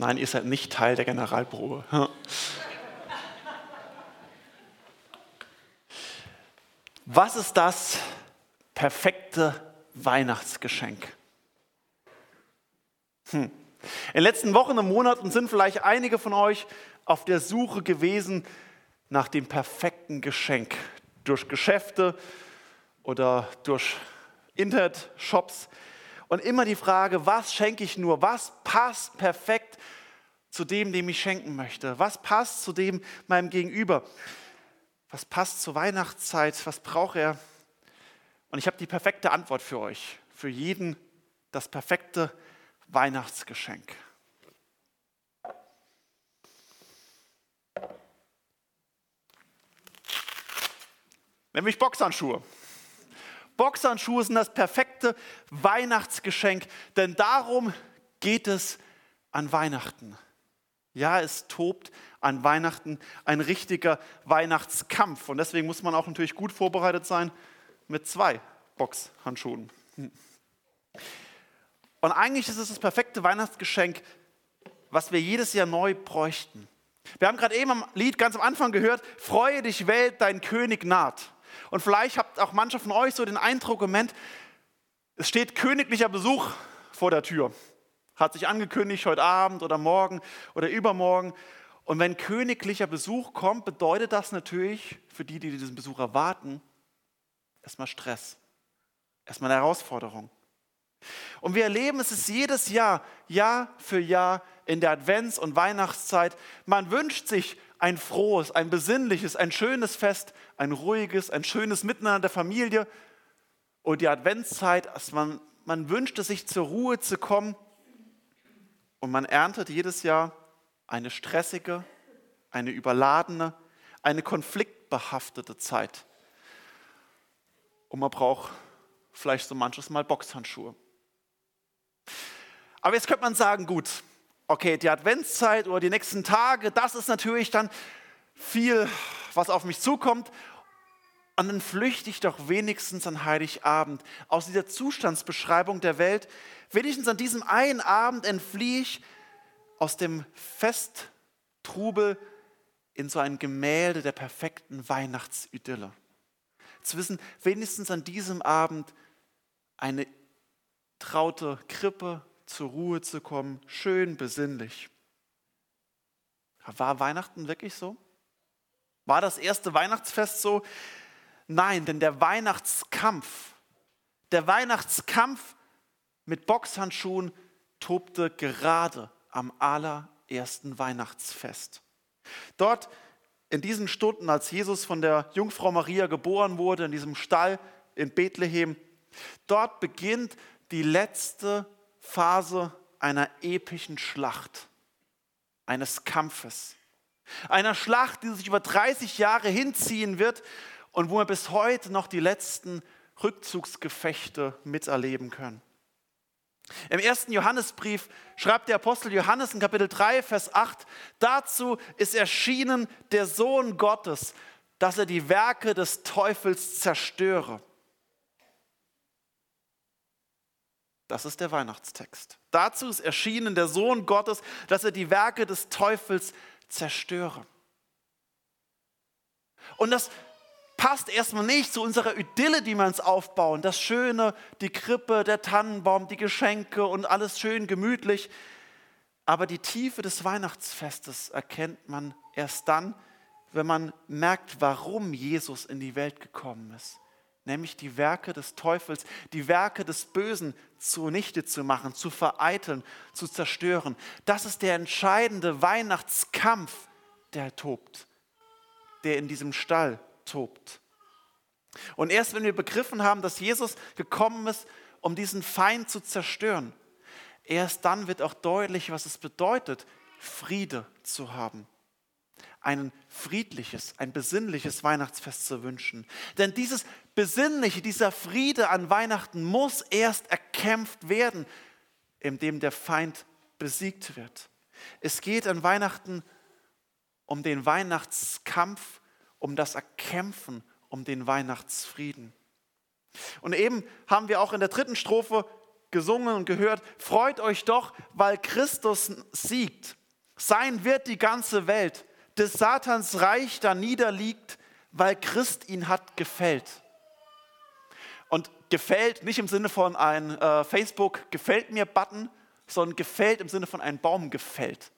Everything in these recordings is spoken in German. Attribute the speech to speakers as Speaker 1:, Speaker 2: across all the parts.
Speaker 1: Nein, ihr seid nicht Teil der Generalprobe. Was ist das perfekte Weihnachtsgeschenk? Hm. In den letzten Wochen und Monaten sind vielleicht einige von euch auf der Suche gewesen nach dem perfekten Geschenk. Durch Geschäfte oder durch Internet-Shops. Und immer die Frage, was schenke ich nur? Was passt perfekt zu dem, dem ich schenken möchte? Was passt zu dem meinem Gegenüber? Was passt zur Weihnachtszeit? Was braucht er? Und ich habe die perfekte Antwort für euch. Für jeden das perfekte Weihnachtsgeschenk. Nämlich Boxhandschuhe. Boxhandschuhe sind das perfekte Weihnachtsgeschenk, denn darum geht es an Weihnachten. Ja, es tobt an Weihnachten ein richtiger Weihnachtskampf. Und deswegen muss man auch natürlich gut vorbereitet sein mit zwei Boxhandschuhen. Und eigentlich ist es das perfekte Weihnachtsgeschenk, was wir jedes Jahr neu bräuchten. Wir haben gerade eben am Lied ganz am Anfang gehört, freue dich Welt, dein König naht. Und vielleicht habt auch manche von euch so den Eindruck, Moment, es steht königlicher Besuch vor der Tür. Hat sich angekündigt heute Abend oder morgen oder übermorgen. Und wenn königlicher Besuch kommt, bedeutet das natürlich für die, die diesen Besuch erwarten, erstmal Stress, erstmal eine Herausforderung. Und wir erleben es ist jedes Jahr, Jahr für Jahr in der Advents- und Weihnachtszeit. Man wünscht sich ein frohes, ein besinnliches, ein schönes Fest, ein ruhiges, ein schönes Miteinander der Familie. Und die Adventszeit, man, man wünscht es sich zur Ruhe zu kommen. Und man erntet jedes Jahr eine stressige, eine überladene, eine konfliktbehaftete Zeit. Und man braucht vielleicht so manches Mal Boxhandschuhe. Aber jetzt könnte man sagen, gut, okay, die Adventszeit oder die nächsten Tage, das ist natürlich dann viel, was auf mich zukommt. Und dann flüchte ich doch wenigstens an Heiligabend aus dieser Zustandsbeschreibung der Welt. Wenigstens an diesem einen Abend entfliehe ich aus dem Festtrubel in so ein Gemälde der perfekten Weihnachtsidylle. Zu wissen, wenigstens an diesem Abend eine traute Krippe, zur Ruhe zu kommen, schön besinnlich. War Weihnachten wirklich so? War das erste Weihnachtsfest so? Nein, denn der Weihnachtskampf, der Weihnachtskampf mit Boxhandschuhen tobte gerade am allerersten Weihnachtsfest. Dort in diesen Stunden, als Jesus von der Jungfrau Maria geboren wurde, in diesem Stall in Bethlehem, dort beginnt die letzte Phase einer epischen Schlacht, eines Kampfes. Einer Schlacht, die sich über 30 Jahre hinziehen wird und wo wir bis heute noch die letzten Rückzugsgefechte miterleben können. Im ersten Johannesbrief schreibt der Apostel Johannes in Kapitel 3, Vers 8, dazu ist erschienen der Sohn Gottes, dass er die Werke des Teufels zerstöre. Das ist der Weihnachtstext. Dazu ist erschienen der Sohn Gottes, dass er die Werke des Teufels zerstöre. Und das passt erstmal nicht zu unserer Idylle, die wir uns aufbauen. Das Schöne, die Krippe, der Tannenbaum, die Geschenke und alles schön gemütlich. Aber die Tiefe des Weihnachtsfestes erkennt man erst dann, wenn man merkt, warum Jesus in die Welt gekommen ist nämlich die Werke des Teufels, die Werke des Bösen zunichte zu machen, zu vereiteln, zu zerstören. Das ist der entscheidende Weihnachtskampf, der tobt, der in diesem Stall tobt. Und erst wenn wir begriffen haben, dass Jesus gekommen ist, um diesen Feind zu zerstören, erst dann wird auch deutlich, was es bedeutet, Friede zu haben ein friedliches, ein besinnliches Weihnachtsfest zu wünschen. Denn dieses Besinnliche, dieser Friede an Weihnachten muss erst erkämpft werden, indem der Feind besiegt wird. Es geht an Weihnachten um den Weihnachtskampf, um das Erkämpfen, um den Weihnachtsfrieden. Und eben haben wir auch in der dritten Strophe gesungen und gehört, freut euch doch, weil Christus siegt. Sein wird die ganze Welt, des Satans Reich da niederliegt, weil Christ ihn hat gefällt. Und gefällt nicht im Sinne von ein äh, Facebook gefällt mir Button, sondern gefällt im Sinne von einem Baum gefällt.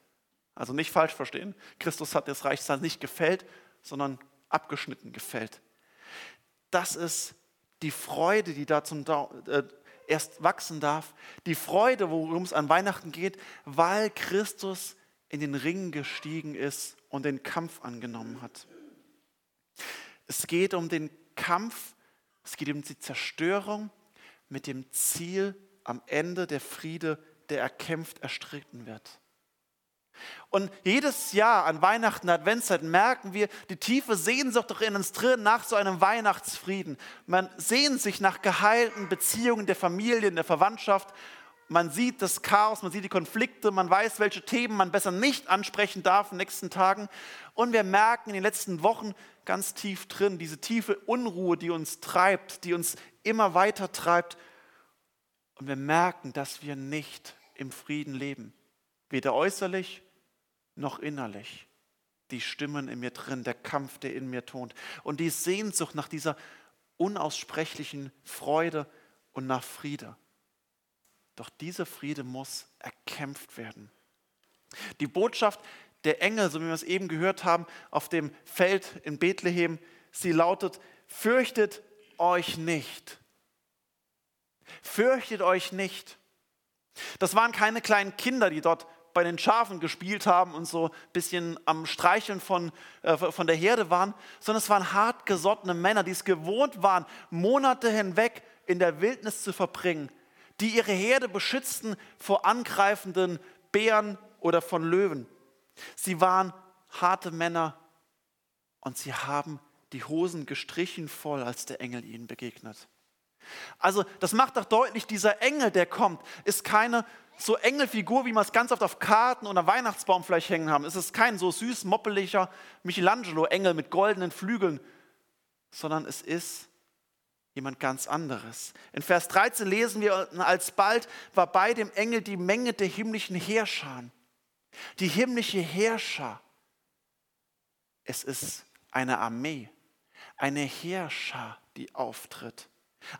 Speaker 1: Also nicht falsch verstehen. Christus hat das Reich nicht gefällt, sondern abgeschnitten gefällt. Das ist die Freude, die da zum, äh, erst wachsen darf. Die Freude, worum es an Weihnachten geht, weil Christus in den Ring gestiegen ist und den Kampf angenommen hat. Es geht um den Kampf, es geht um die Zerstörung mit dem Ziel, am Ende der Friede, der erkämpft, erstritten wird. Und jedes Jahr an Weihnachten, Adventszeit merken wir die tiefe Sehnsucht doch in uns drin nach so einem Weihnachtsfrieden. Man sehnt sich nach geheilten Beziehungen der Familie, der Verwandtschaft. Man sieht das Chaos, man sieht die Konflikte, man weiß, welche Themen man besser nicht ansprechen darf in den nächsten Tagen. Und wir merken in den letzten Wochen ganz tief drin diese tiefe Unruhe, die uns treibt, die uns immer weiter treibt. Und wir merken, dass wir nicht im Frieden leben. Weder äußerlich noch innerlich. Die Stimmen in mir drin, der Kampf, der in mir tont. Und die Sehnsucht nach dieser unaussprechlichen Freude und nach Friede. Doch dieser Friede muss erkämpft werden. Die Botschaft der Engel, so wie wir es eben gehört haben, auf dem Feld in Bethlehem, sie lautet, fürchtet euch nicht. Fürchtet euch nicht. Das waren keine kleinen Kinder, die dort bei den Schafen gespielt haben und so ein bisschen am Streicheln von, äh, von der Herde waren, sondern es waren hartgesottene Männer, die es gewohnt waren, Monate hinweg in der Wildnis zu verbringen, die ihre Herde beschützten vor angreifenden Bären oder von Löwen. Sie waren harte Männer und sie haben die Hosen gestrichen voll, als der Engel ihnen begegnet. Also das macht doch deutlich, dieser Engel, der kommt, ist keine so Engelfigur, wie man es ganz oft auf Karten oder Weihnachtsbaum vielleicht hängen haben. Es ist kein so süß, moppeliger Michelangelo-Engel mit goldenen Flügeln, sondern es ist jemand ganz anderes. In Vers 13 lesen wir, alsbald war bei dem Engel die Menge der himmlischen Herrscher. Die himmlische Herrscher. Es ist eine Armee, eine Herrscher, die auftritt.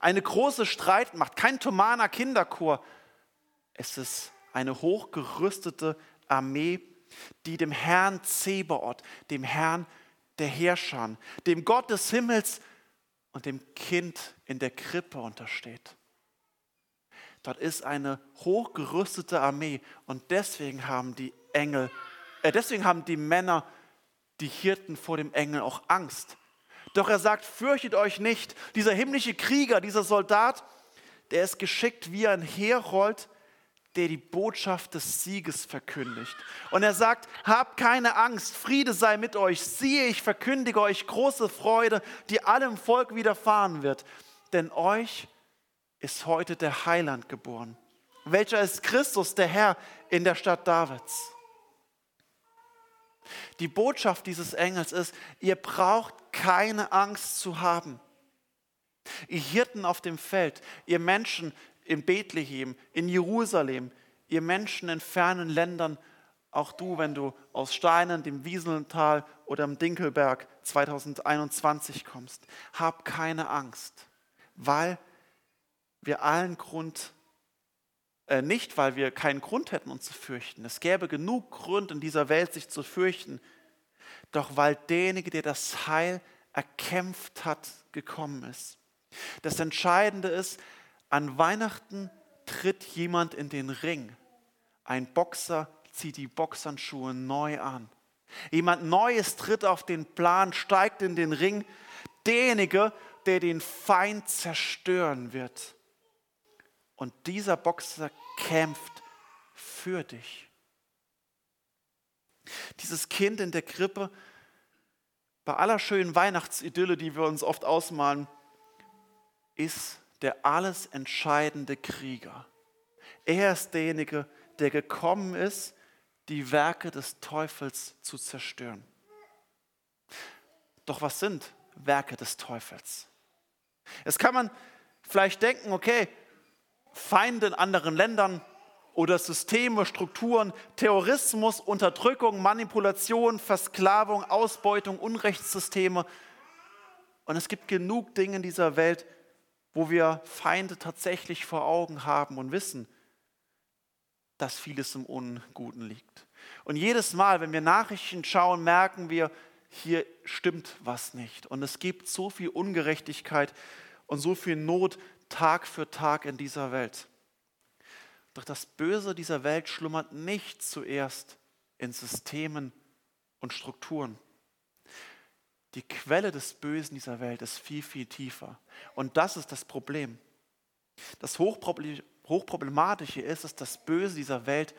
Speaker 1: Eine große Streitmacht, kein Thomaner Kinderchor, es ist eine hochgerüstete Armee, die dem Herrn Zebaoth, dem Herrn der Herrscher, dem Gott des Himmels und dem Kind in der Krippe untersteht. Dort ist eine hochgerüstete Armee und deswegen haben die Engel, äh, deswegen haben die Männer, die Hirten vor dem Engel auch Angst. Doch er sagt, fürchtet euch nicht. Dieser himmlische Krieger, dieser Soldat, der ist geschickt wie ein Herold, der die Botschaft des Sieges verkündigt. Und er sagt, habt keine Angst, Friede sei mit euch. Siehe, ich verkündige euch große Freude, die allem Volk widerfahren wird. Denn euch ist heute der Heiland geboren. Welcher ist Christus, der Herr in der Stadt Davids? Die Botschaft dieses Engels ist, ihr braucht keine Angst zu haben. Ihr Hirten auf dem Feld, ihr Menschen, in Bethlehem, in Jerusalem, ihr Menschen in fernen Ländern, auch du, wenn du aus Steinen, dem Wieseltal oder dem Dinkelberg 2021 kommst, hab keine Angst, weil wir allen Grund, äh, nicht weil wir keinen Grund hätten, uns zu fürchten. Es gäbe genug Grund in dieser Welt, sich zu fürchten, doch weil derjenige, der das Heil erkämpft hat, gekommen ist. Das Entscheidende ist, an Weihnachten tritt jemand in den Ring. Ein Boxer zieht die Boxhandschuhe neu an. Jemand Neues tritt auf den Plan, steigt in den Ring. Derjenige, der den Feind zerstören wird. Und dieser Boxer kämpft für dich. Dieses Kind in der Krippe, bei aller schönen Weihnachtsidylle, die wir uns oft ausmalen, ist der alles entscheidende Krieger. Er ist derjenige, der gekommen ist, die Werke des Teufels zu zerstören. Doch was sind Werke des Teufels? Es kann man vielleicht denken, okay, Feinde in anderen Ländern oder Systeme, Strukturen, Terrorismus, Unterdrückung, Manipulation, Versklavung, Ausbeutung, Unrechtssysteme. Und es gibt genug Dinge in dieser Welt, wo wir Feinde tatsächlich vor Augen haben und wissen, dass vieles im Unguten liegt. Und jedes Mal, wenn wir Nachrichten schauen, merken wir, hier stimmt was nicht. Und es gibt so viel Ungerechtigkeit und so viel Not Tag für Tag in dieser Welt. Doch das Böse dieser Welt schlummert nicht zuerst in Systemen und Strukturen. Die Quelle des Bösen dieser Welt ist viel, viel tiefer. Und das ist das Problem. Das Hochproblematische ist, dass das Böse dieser Welt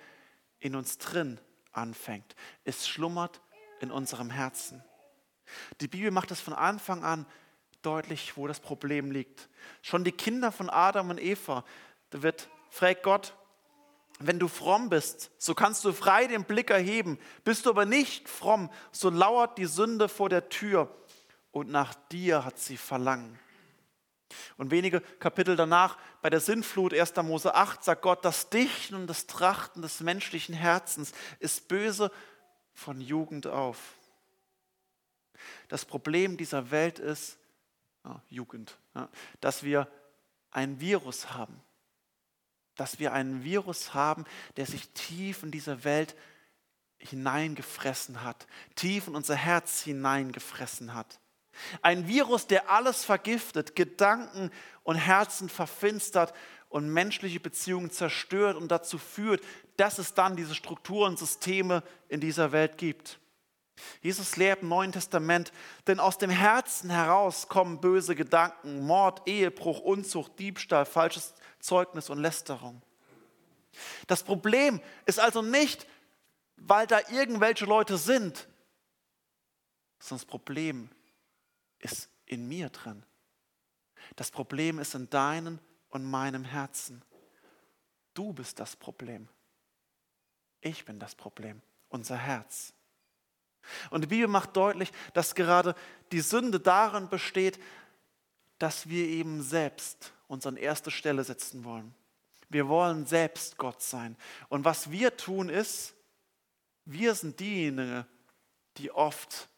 Speaker 1: in uns drin anfängt. Es schlummert in unserem Herzen. Die Bibel macht es von Anfang an deutlich, wo das Problem liegt. Schon die Kinder von Adam und Eva, da wird, fragt Gott, wenn du fromm bist, so kannst du frei den Blick erheben. Bist du aber nicht fromm, so lauert die Sünde vor der Tür und nach dir hat sie Verlangen. Und wenige Kapitel danach, bei der Sintflut 1. Mose 8, sagt Gott, das Dichten und das Trachten des menschlichen Herzens ist böse von Jugend auf. Das Problem dieser Welt ist, oh, Jugend, ja, dass wir ein Virus haben. Dass wir einen Virus haben, der sich tief in diese Welt hineingefressen hat, tief in unser Herz hineingefressen hat. Ein Virus, der alles vergiftet, Gedanken und Herzen verfinstert und menschliche Beziehungen zerstört und dazu führt, dass es dann diese Strukturen und Systeme in dieser Welt gibt. Jesus lehrt im Neuen Testament, denn aus dem Herzen heraus kommen böse Gedanken, Mord, Ehebruch, Unzucht, Diebstahl, falsches Zeugnis und Lästerung. Das Problem ist also nicht, weil da irgendwelche Leute sind, sondern das Problem ist in mir drin. Das Problem ist in deinem und meinem Herzen. Du bist das Problem. Ich bin das Problem, unser Herz. Und die Bibel macht deutlich, dass gerade die Sünde darin besteht, dass wir eben selbst uns an erste Stelle setzen wollen. Wir wollen selbst Gott sein. Und was wir tun ist, wir sind diejenigen, die oft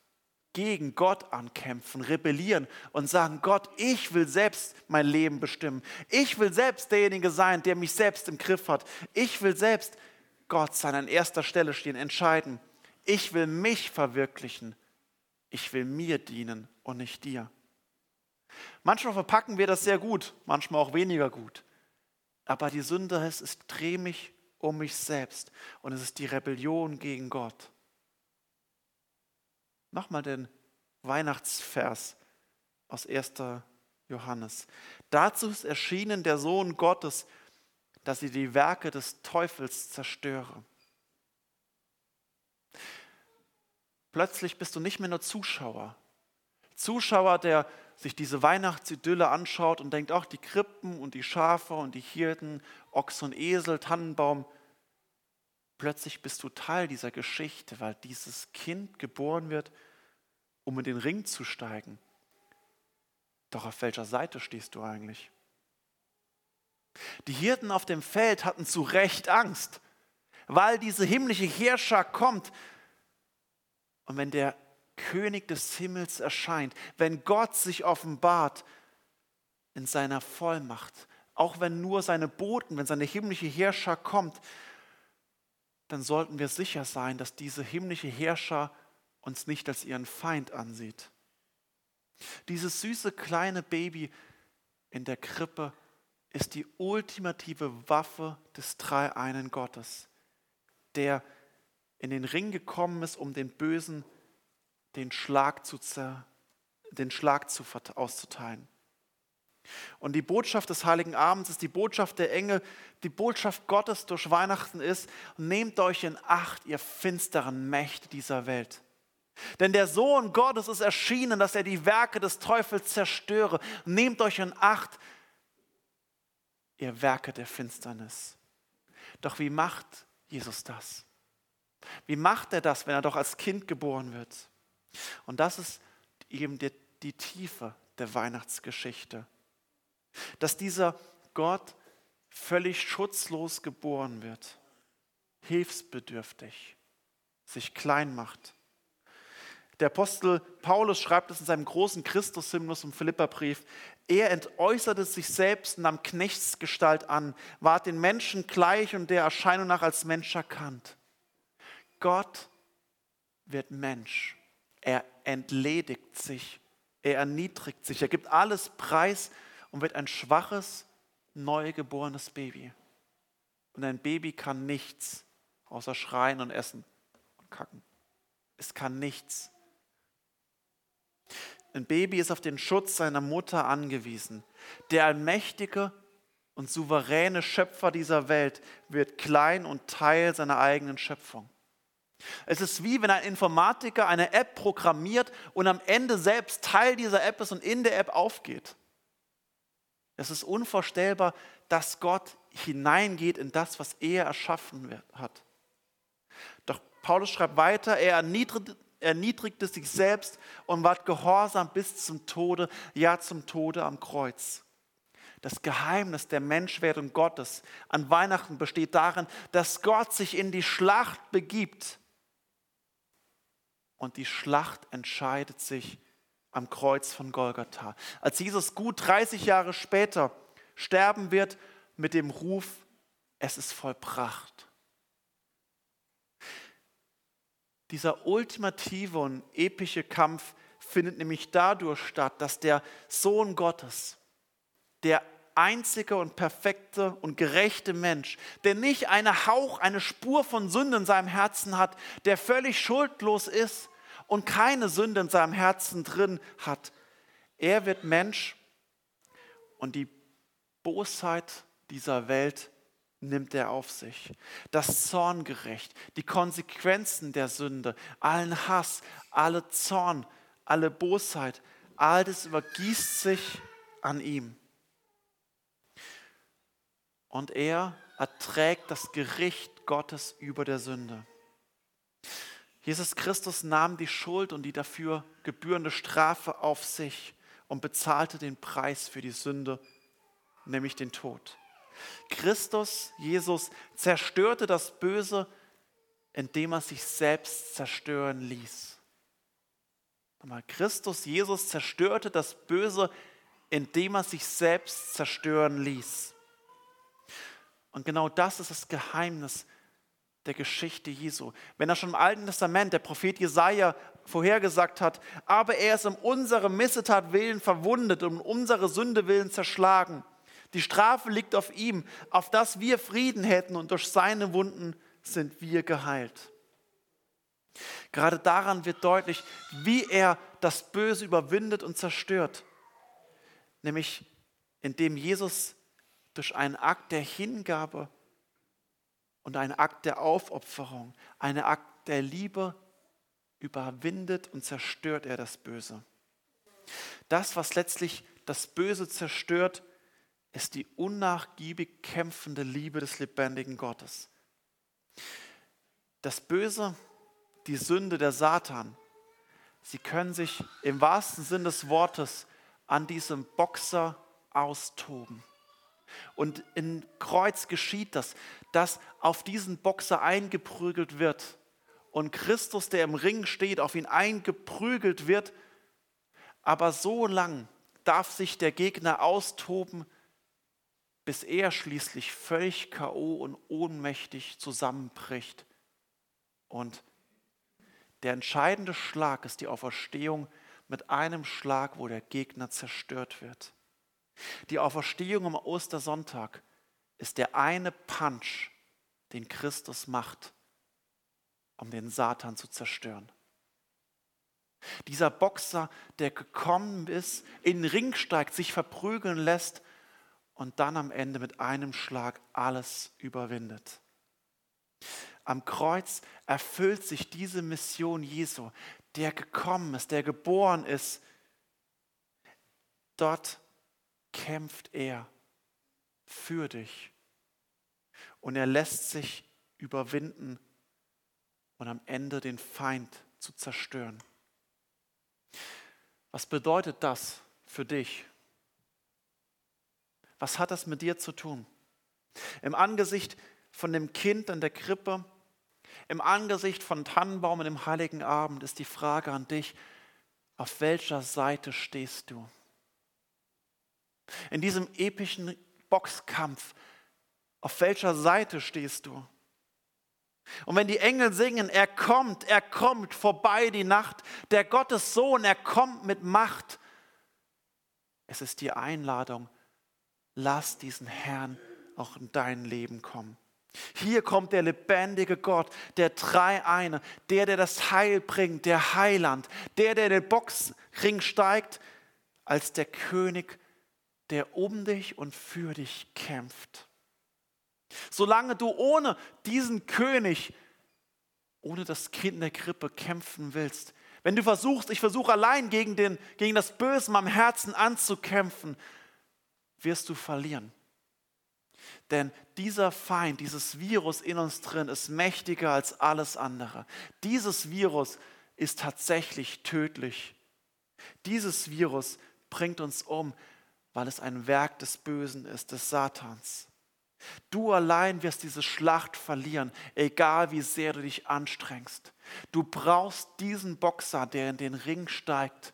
Speaker 1: gegen Gott ankämpfen, rebellieren und sagen, Gott, ich will selbst mein Leben bestimmen. Ich will selbst derjenige sein, der mich selbst im Griff hat. Ich will selbst Gott sein, an erster Stelle stehen, entscheiden. Ich will mich verwirklichen. Ich will mir dienen und nicht dir. Manchmal verpacken wir das sehr gut, manchmal auch weniger gut. Aber die Sünde ist, es drehe mich um mich selbst und es ist die Rebellion gegen Gott. Nochmal den Weihnachtsvers aus 1. Johannes. Dazu ist erschienen der Sohn Gottes, dass sie die Werke des Teufels zerstöre. Plötzlich bist du nicht mehr nur Zuschauer. Zuschauer, der sich diese Weihnachtsidylle anschaut und denkt, ach, die Krippen und die Schafe und die Hirten, Ochs und Esel, Tannenbaum. Plötzlich bist du Teil dieser Geschichte, weil dieses Kind geboren wird, um in den Ring zu steigen. Doch auf welcher Seite stehst du eigentlich? Die Hirten auf dem Feld hatten zu Recht Angst, weil diese himmlische Herrscher kommt. Und wenn der König des Himmels erscheint, wenn Gott sich offenbart in seiner Vollmacht, auch wenn nur seine Boten, wenn seine himmlische Herrscher kommt, dann sollten wir sicher sein, dass diese himmlische Herrscher uns nicht als ihren Feind ansieht. Dieses süße kleine Baby in der Krippe ist die ultimative Waffe des dreieinen Gottes, der in den Ring gekommen ist, um den Bösen den Schlag, zu, den Schlag zu, auszuteilen. Und die Botschaft des Heiligen Abends ist die Botschaft der Engel, die Botschaft Gottes durch Weihnachten ist, nehmt euch in Acht, ihr finsteren Mächte dieser Welt. Denn der Sohn Gottes ist erschienen, dass er die Werke des Teufels zerstöre. Nehmt euch in Acht, ihr Werke der Finsternis. Doch wie macht Jesus das? Wie macht er das, wenn er doch als Kind geboren wird? Und das ist eben die, die Tiefe der Weihnachtsgeschichte. Dass dieser Gott völlig schutzlos geboren wird, hilfsbedürftig, sich klein macht. Der Apostel Paulus schreibt es in seinem großen Christus-Hymnus im Philipperbrief. Er entäußerte sich selbst und nahm Knechtsgestalt an, ward den Menschen gleich und der Erscheinung nach als Mensch erkannt. Gott wird Mensch. Er entledigt sich. Er erniedrigt sich. Er gibt alles preis und wird ein schwaches, neugeborenes Baby. Und ein Baby kann nichts außer schreien und essen und kacken. Es kann nichts. Ein Baby ist auf den Schutz seiner Mutter angewiesen. Der allmächtige und souveräne Schöpfer dieser Welt wird klein und Teil seiner eigenen Schöpfung. Es ist wie wenn ein Informatiker eine App programmiert und am Ende selbst Teil dieser App ist und in der App aufgeht. Es ist unvorstellbar, dass Gott hineingeht in das, was er erschaffen hat. Doch Paulus schreibt weiter, er erniedrigte, erniedrigte sich selbst und ward gehorsam bis zum Tode, ja zum Tode am Kreuz. Das Geheimnis der Menschwerdung Gottes an Weihnachten besteht darin, dass Gott sich in die Schlacht begibt. Und die Schlacht entscheidet sich am Kreuz von Golgatha. Als Jesus gut 30 Jahre später sterben wird mit dem Ruf, es ist vollbracht. Dieser ultimative und epische Kampf findet nämlich dadurch statt, dass der Sohn Gottes, der einzige und perfekte und gerechte Mensch, der nicht eine Hauch, eine Spur von Sünde in seinem Herzen hat, der völlig schuldlos ist und keine Sünde in seinem Herzen drin hat, er wird Mensch und die Bosheit dieser Welt nimmt er auf sich. Das Zorngerecht, die Konsequenzen der Sünde, allen Hass, alle Zorn, alle Bosheit, all das übergießt sich an ihm. Und er erträgt das Gericht Gottes über der Sünde. Jesus Christus nahm die Schuld und die dafür gebührende Strafe auf sich und bezahlte den Preis für die Sünde, nämlich den Tod. Christus, Jesus, zerstörte das Böse, indem er sich selbst zerstören ließ. Nochmal, Christus, Jesus zerstörte das Böse, indem er sich selbst zerstören ließ. Und genau das ist das Geheimnis der Geschichte Jesu. Wenn er schon im Alten Testament, der Prophet Jesaja, vorhergesagt hat, aber er ist um unsere Missetat willen verwundet und um unsere Sünde willen zerschlagen. Die Strafe liegt auf ihm, auf dass wir Frieden hätten und durch seine Wunden sind wir geheilt. Gerade daran wird deutlich, wie er das Böse überwindet und zerstört. Nämlich indem Jesus durch einen Akt der Hingabe und einen Akt der Aufopferung, einen Akt der Liebe überwindet und zerstört er das Böse. Das, was letztlich das Böse zerstört, ist die unnachgiebig kämpfende Liebe des lebendigen Gottes. Das Böse, die Sünde, der Satan, sie können sich im wahrsten Sinn des Wortes an diesem Boxer austoben. Und in Kreuz geschieht das, dass auf diesen Boxer eingeprügelt wird und Christus, der im Ring steht, auf ihn eingeprügelt wird. Aber so lang darf sich der Gegner austoben, bis er schließlich völlig KO und ohnmächtig zusammenbricht. Und der entscheidende Schlag ist die Auferstehung mit einem Schlag, wo der Gegner zerstört wird. Die Auferstehung am Ostersonntag ist der eine Punch, den Christus macht, um den Satan zu zerstören. Dieser Boxer, der gekommen ist, in den Ring steigt, sich verprügeln lässt und dann am Ende mit einem Schlag alles überwindet. Am Kreuz erfüllt sich diese Mission Jesu, der gekommen ist, der geboren ist. Dort kämpft er für dich und er lässt sich überwinden und am Ende den Feind zu zerstören. Was bedeutet das für dich? Was hat das mit dir zu tun? Im Angesicht von dem Kind in der Krippe, im Angesicht von Tannenbaum und dem heiligen Abend ist die Frage an dich, auf welcher Seite stehst du? In diesem epischen Boxkampf, auf welcher Seite stehst du? Und wenn die Engel singen, er kommt, er kommt vorbei die Nacht, der Gottes Sohn, er kommt mit Macht. Es ist die Einladung, lass diesen Herrn auch in dein Leben kommen. Hier kommt der lebendige Gott, der Dreieine, der, der das Heil bringt, der Heiland, der, der den Boxring steigt, als der König, der um dich und für dich kämpft. Solange du ohne diesen König, ohne das Kind in der Krippe kämpfen willst, wenn du versuchst, ich versuche allein gegen, den, gegen das Böse in meinem Herzen anzukämpfen, wirst du verlieren. Denn dieser Feind, dieses Virus in uns drin ist mächtiger als alles andere. Dieses Virus ist tatsächlich tödlich. Dieses Virus bringt uns um, weil es ein Werk des Bösen ist, des Satans. Du allein wirst diese Schlacht verlieren, egal wie sehr du dich anstrengst. Du brauchst diesen Boxer, der in den Ring steigt,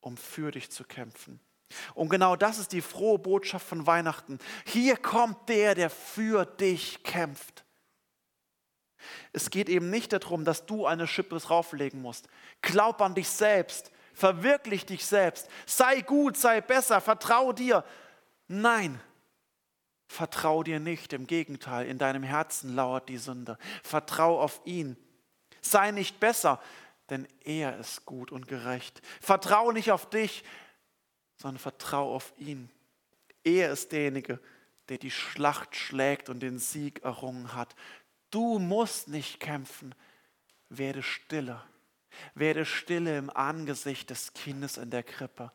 Speaker 1: um für dich zu kämpfen. Und genau das ist die frohe Botschaft von Weihnachten. Hier kommt der, der für dich kämpft. Es geht eben nicht darum, dass du eine Schippe drauflegen musst. Glaub an dich selbst, verwirklich dich selbst, sei gut, sei besser, vertrau dir. Nein, vertrau dir nicht. Im Gegenteil, in deinem Herzen lauert die Sünde. Vertrau auf ihn. Sei nicht besser, denn er ist gut und gerecht. Vertrau nicht auf dich, sondern vertrau auf ihn. Er ist derjenige, der die Schlacht schlägt und den Sieg errungen hat. Du musst nicht kämpfen. Werde stille. Werde stille im Angesicht des Kindes in der Krippe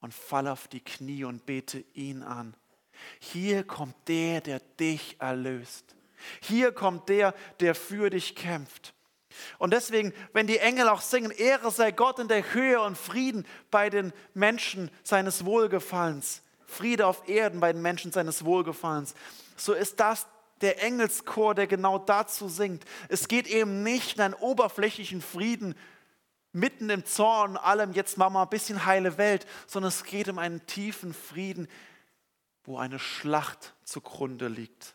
Speaker 1: und fall auf die Knie und bete ihn an. Hier kommt der, der dich erlöst. Hier kommt der, der für dich kämpft. Und deswegen, wenn die Engel auch singen, Ehre sei Gott in der Höhe und Frieden bei den Menschen seines Wohlgefallens, Friede auf Erden bei den Menschen seines Wohlgefallens, so ist das der Engelschor, der genau dazu singt. Es geht eben nicht in einen oberflächlichen Frieden mitten im Zorn, allem, jetzt wir ein bisschen heile Welt, sondern es geht um einen tiefen Frieden, wo eine Schlacht zugrunde liegt.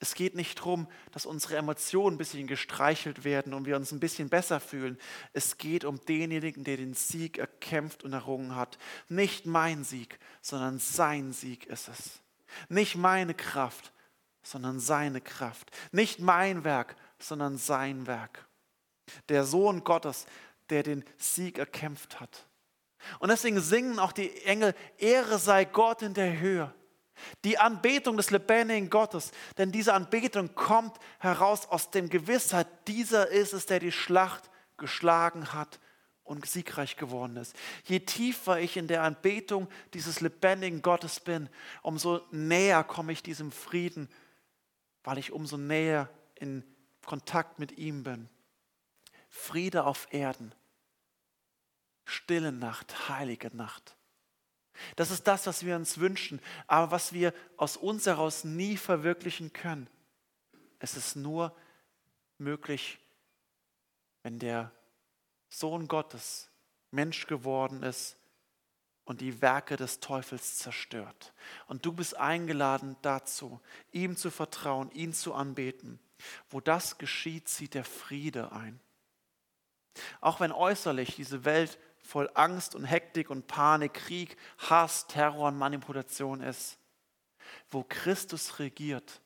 Speaker 1: Es geht nicht darum, dass unsere Emotionen ein bisschen gestreichelt werden und wir uns ein bisschen besser fühlen. Es geht um denjenigen, der den Sieg erkämpft und errungen hat. Nicht mein Sieg, sondern sein Sieg ist es. Nicht meine Kraft, sondern seine Kraft. Nicht mein Werk, sondern sein Werk. Der Sohn Gottes, der den Sieg erkämpft hat. Und deswegen singen auch die Engel, Ehre sei Gott in der Höhe die Anbetung des lebendigen Gottes, denn diese Anbetung kommt heraus aus dem Gewissheit, dieser ist es, der die Schlacht geschlagen hat und siegreich geworden ist. Je tiefer ich in der Anbetung dieses lebendigen Gottes bin, umso näher komme ich diesem Frieden, weil ich umso näher in Kontakt mit ihm bin. Friede auf Erden, stille Nacht, heilige Nacht. Das ist das, was wir uns wünschen, aber was wir aus uns heraus nie verwirklichen können. Es ist nur möglich, wenn der Sohn Gottes Mensch geworden ist und die Werke des Teufels zerstört. Und du bist eingeladen dazu, ihm zu vertrauen, ihn zu anbeten. Wo das geschieht, zieht der Friede ein. Auch wenn äußerlich diese Welt voll Angst und Hektik und Panik, Krieg, Hass, Terror und Manipulation ist. Wo Christus regiert,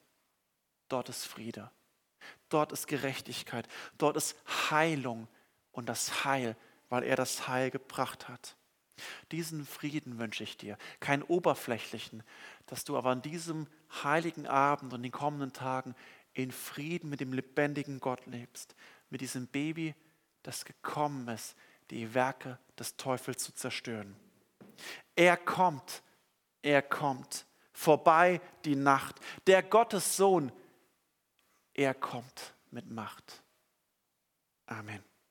Speaker 1: dort ist Friede, dort ist Gerechtigkeit, dort ist Heilung und das Heil, weil er das Heil gebracht hat. Diesen Frieden wünsche ich dir, keinen oberflächlichen, dass du aber an diesem heiligen Abend und den kommenden Tagen in Frieden mit dem lebendigen Gott lebst, mit diesem Baby, das gekommen ist, die Werke des Teufels zu zerstören. Er kommt, er kommt, vorbei die Nacht. Der Gottes Sohn, er kommt mit Macht. Amen.